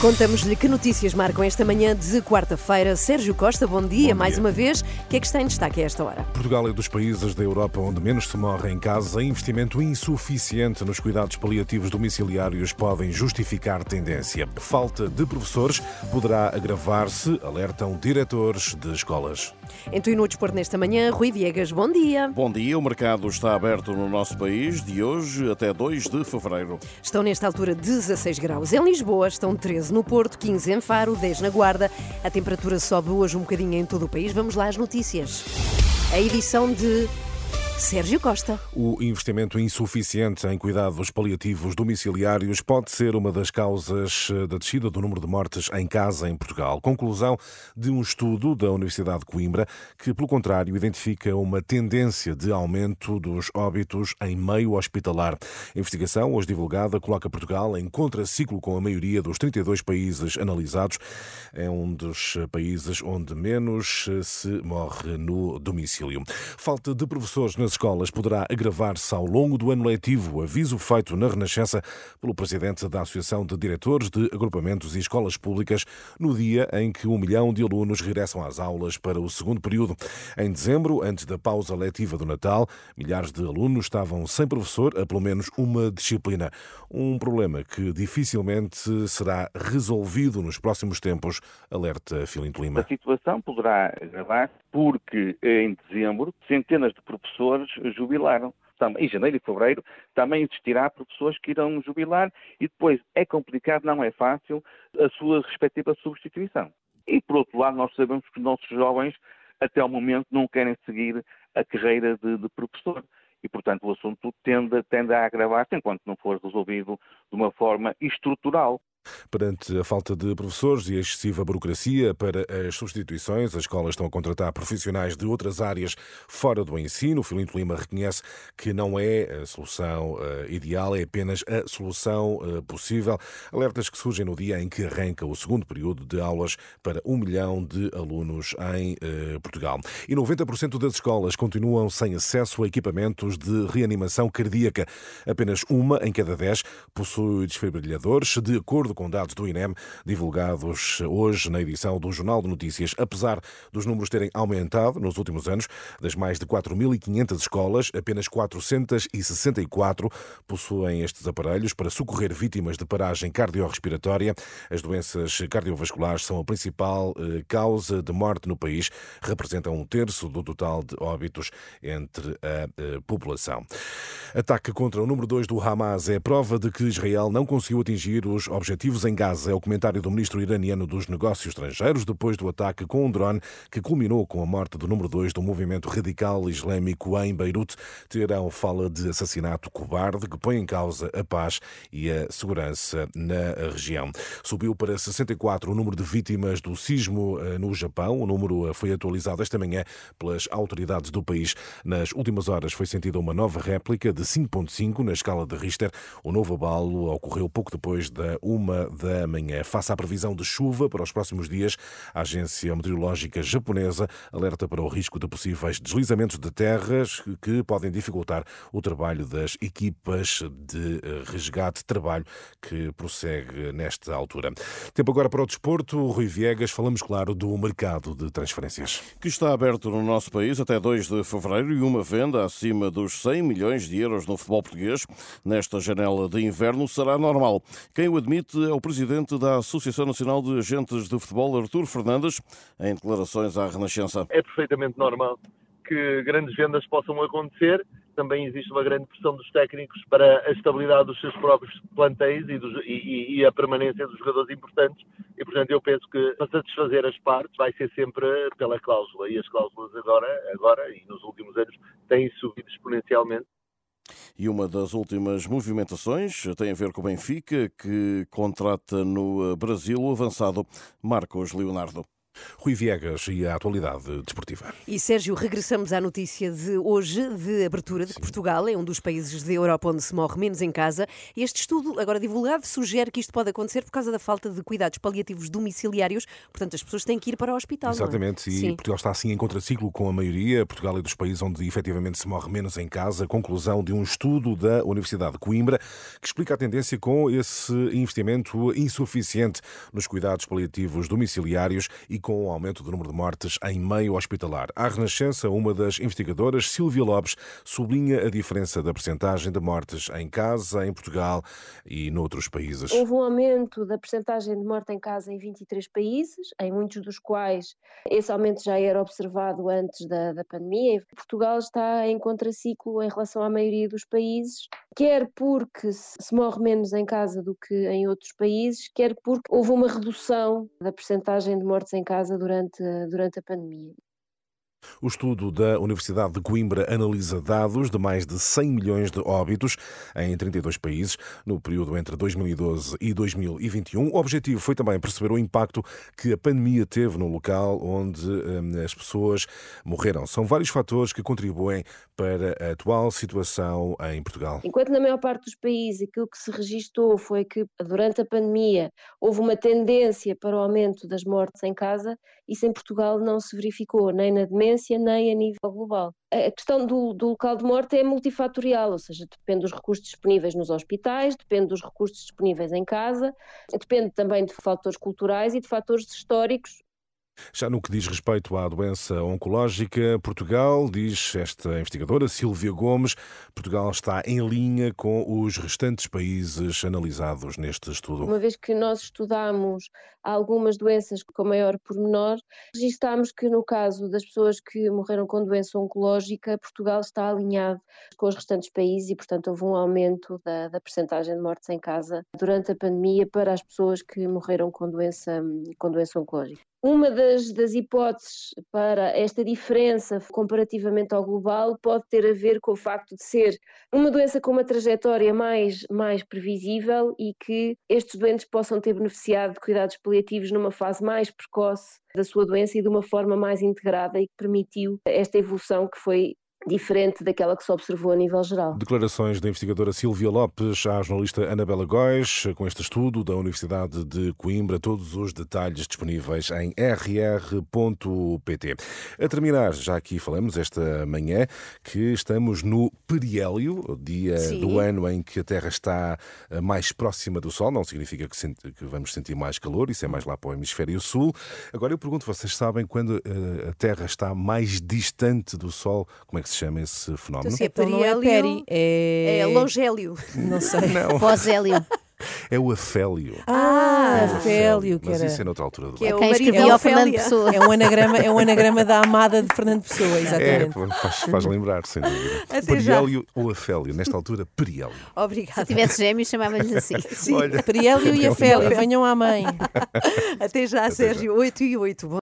Contamos-lhe que notícias marcam esta manhã de quarta-feira. Sérgio Costa, bom dia, Bom mais dia. uma vez. O que é que está em destaque a esta hora? Portugal é dos países da Europa onde menos se morre em casa. Investimento insuficiente nos cuidados paliativos domiciliários podem justificar tendência. Falta de professores poderá agravar-se, alertam diretores de escolas. Em Tu e no Desporto nesta manhã, Rui Viegas, bom dia. Bom dia, o mercado está aberto no nosso país de hoje até 2 de fevereiro. Estão nesta altura 16 graus em Lisboa, estão 13 no Porto, 15 em Faro, 10 na Guarda. A temperatura sobe hoje um bocadinho em todo o país. Vamos lá às notícias. A edição de Sérgio Costa. O investimento insuficiente em cuidados paliativos domiciliários pode ser uma das causas eh, da descida do número de mortes em casa em Portugal. Conclusão de um estudo da Universidade de Coimbra que, pelo contrário, identifica uma tendência de aumento dos óbitos em meio hospitalar. A investigação, hoje divulgada, coloca Portugal em contraciclo com a maioria dos 32 países analisados. É um dos países onde menos eh, se morre no domicílio. Falta de professores nas escolas poderá agravar-se ao longo do ano letivo, aviso feito na Renascença pelo presidente da Associação de Diretores de Agrupamentos e Escolas Públicas, no dia em que um milhão de alunos regressam às aulas para o segundo período. Em dezembro, antes da pausa letiva do Natal, milhares de alunos estavam sem professor a pelo menos uma disciplina. Um problema que dificilmente será resolvido nos próximos tempos, alerta Filinto Lima. A situação poderá agravar porque em dezembro centenas de professores jubilaram. Tam- Em janeiro e fevereiro também existirá professores que irão jubilar e depois é complicado, não é fácil, a sua respectiva substituição. E por outro lado, nós sabemos que os nossos jovens até ao momento não querem seguir a carreira de, de professor. E, portanto, o assunto tende, tende a agravar-se enquanto não for resolvido de uma forma estrutural. Perante a falta de professores e a excessiva burocracia para as substituições, as escolas estão a contratar profissionais de outras áreas fora do ensino. O Filinto Lima reconhece que não é a solução eh, ideal, é apenas a solução eh, possível. Alertas que surgem no dia em que arranca o segundo período de aulas para um milhão de alunos em eh, Portugal. E 90% das escolas continuam sem acesso a equipamentos de reanimação cardíaca. Apenas uma em cada dez possui desfibrilhadores, de acordo com dados do INEM divulgados hoje na edição do Jornal de Notícias. Apesar dos números terem aumentado nos últimos anos, das mais de 4.500 escolas, apenas 464 possuem estes aparelhos para socorrer vítimas de paragem cardiorrespiratória. As doenças cardiovasculares são a principal eh, causa de morte no país, representam um terço do total de óbitos entre a eh, população. Ataque contra o número 2 do Hamas é prova de que Israel não conseguiu atingir os objetivos em Gaza. É o comentário do ministro iraniano dos Negócios Estrangeiros depois do ataque com um drone que culminou com a morte do número 2 do movimento radical islâmico em Beirute. Teherão fala de assassinato cobarde que põe em causa a paz e a segurança na região. Subiu para 64 o número de vítimas do sismo eh, no Japão. O número eh, foi atualizado esta manhã pelas autoridades do país. Nas últimas horas foi sentida uma nova réplica de 5.5 na escala de Richter. O novo abalo ocorreu pouco depois da uma da manhã. Face à previsão de chuva para os próximos dias, a Agência Meteorológica Japonesa alerta para o risco de possíveis deslizamentos de terras que podem dificultar o trabalho das equipas de eh, resgate, trabalho que prossegue nesta altura. Tempo agora para o desporto. Rui Viegas, falamos, claro, do mercado de transferências. Que está aberto no nosso país até 2 de fevereiro e uma venda acima dos 100 milhões de euros no futebol português nesta janela de inverno será normal. Quem o admite é o presidente da Associação Nacional de Agentes de Futebol, Artur Fernandes, em declarações à Renascença. é perfeitamente normal que grandes vendas possam acontecer. Também existe uma grande pressão dos técnicos para a estabilidade dos seus próprios plantéis e, dos- e- e- a permanência dos jogadores importantes. E, portanto, eu penso que para satisfazer as partes vai ser sempre pela cláusula. E as cláusulas agora, agora e nos últimos anos têm subido exponencialmente. E uma das últimas movimentações tem a ver com o Benfica, que contrata no Brasil o avançado Marcos Leonardo. Rui Viegas e a atualidade desportiva. E Sérgio, regressamos à notícia de hoje, de abertura de que Portugal é um dos países da Europa onde se morre menos em casa. Este estudo, agora divulgado, sugere que isto pode acontecer por causa da falta de cuidados paliativos domiciliários. Portanto, as pessoas têm que ir para o hospital. Exatamente, não é? e Sim. Portugal está assim em contraciclo com a maioria. Portugal é dos países onde efetivamente se morre menos em casa. Conclusão de um estudo da Universidade de Coimbra que explica a tendência com esse investimento insuficiente nos cuidados paliativos domiciliários e com o aumento do número de mortes em meio hospitalar. À Renascença, uma das investigadoras, Silvia Lopes, sublinha a diferença da percentagem de mortes em casa, em Portugal e noutros países. Houve um aumento da percentagem de morte em casa em 23 países, em muitos dos quais esse aumento já era observado antes da, da pandemia. Portugal está em contraciclo em relação à maioria dos países, quer porque se morre menos em casa do que em outros países, quer porque houve uma redução da percentagem de mortes em casa durante, durante a pandemia. O estudo da Universidade de Coimbra analisa dados de mais de 100 milhões de óbitos em 32 países no período entre 2012 e 2021. O objetivo foi também perceber o impacto que a pandemia teve no local onde hum, as pessoas morreram. São vários fatores que contribuem para a atual situação em Portugal. Enquanto na maior parte dos países aquilo que se registou foi que durante a pandemia houve uma tendência para o aumento das mortes em casa, isso em Portugal não se verificou, nem na demência, nem a nível global. A questão do, do, local de morte é multifatorial, ou seja, depende dos recursos disponíveis nos hospitais, depende dos recursos disponíveis em casa, depende também de fatores culturais e de fatores históricos já no que diz respeito à doença oncológica, Portugal, diz esta investigadora Silvia Gomes, Portugal está em linha com os restantes países analisados neste estudo. Uma vez que nós estudamos algumas doenças com maior pormenor, registámos que no caso das pessoas que morreram com doença oncológica, Portugal está alinhado com os restantes países e, portanto, houve um aumento da, da percentagem de mortes em casa durante a pandemia para as pessoas que morreram com doença, com doença oncológica. Uma das, das, hipóteses para esta diferença comparativamente ao global pode ter a ver com o facto de ser uma doença com uma trajetória mais, mais previsível e que estes doentes possam ter beneficiado de cuidados paliativos numa fase mais precoce da sua doença e de uma forma mais integrada e que permitiu esta evolução que foi diferente daquela que se observou a nível geral. Declarações da investigadora Silvia Lopes à jornalista Anabela Góis, com este estudo da Universidade de Coimbra, todos os detalhes disponíveis em rr.pt. A terminar, já aqui falamos esta manhã que estamos no periélio, dia Sim. do ano em que a Terra está eh, mais próxima do Sol, não significa que, senti que vamos sentir mais calor, isso é mais lá para o hemisfério sul. Agora eu pergunto, vocês sabem quando uh, a Terra está mais distante do Sol, como é que se chama esse fenómeno? Então, Então não é peri, é... É longélio. Não sei. Não, Pós-hélio. é o afélio. Ah, É o afélio, que Mas era... isso é noutra altura do Que é Quem escrevia ao Fernando. Pessoa. É um anagrama, é um anagrama da amada de Fernando Pessoa, É, exatamente. faz, faz lembrar, sem dúvida. Até já. Periélio ou afélio, nesta altura, periélio. Obrigada. Se tivesse gêmeos, chamava-lhes assim. Sim. Olha, Periélio e Gabriel. venham à mãe. Até já, Sérgio. 8 e 8.